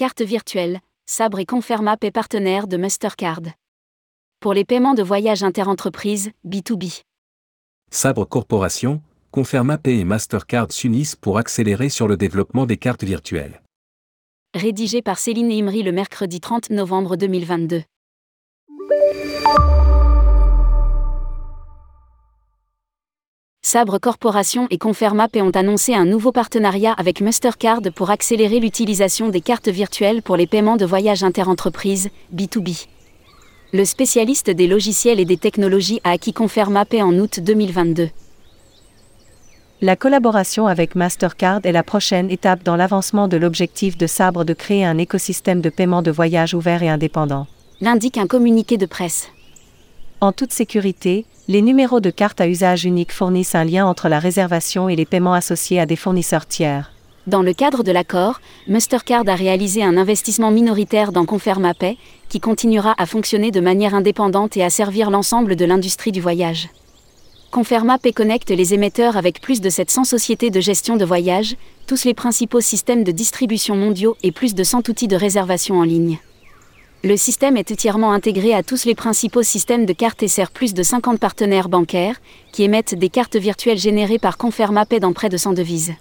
Carte virtuelle, Sabre et Confermap est partenaire de Mastercard. Pour les paiements de voyage interentreprises, B2B. Sabre Corporation, Confermap et Mastercard s'unissent pour accélérer sur le développement des cartes virtuelles. Rédigé par Céline Imri le mercredi 30 novembre 2022. Sabre Corporation et Confermap ont annoncé un nouveau partenariat avec Mastercard pour accélérer l'utilisation des cartes virtuelles pour les paiements de voyage interentreprises, B2B. Le spécialiste des logiciels et des technologies a acquis Confermap en août 2022. La collaboration avec Mastercard est la prochaine étape dans l'avancement de l'objectif de Sabre de créer un écosystème de paiement de voyage ouvert et indépendant. L'indique un communiqué de presse. En toute sécurité, les numéros de carte à usage unique fournissent un lien entre la réservation et les paiements associés à des fournisseurs tiers. Dans le cadre de l'accord, Mastercard a réalisé un investissement minoritaire dans ConfirmaPay, qui continuera à fonctionner de manière indépendante et à servir l'ensemble de l'industrie du voyage. ConfirmaPay connecte les émetteurs avec plus de 700 sociétés de gestion de voyage, tous les principaux systèmes de distribution mondiaux et plus de 100 outils de réservation en ligne. Le système est entièrement intégré à tous les principaux systèmes de cartes et sert plus de 50 partenaires bancaires, qui émettent des cartes virtuelles générées par Conferma dans près de 100 devises.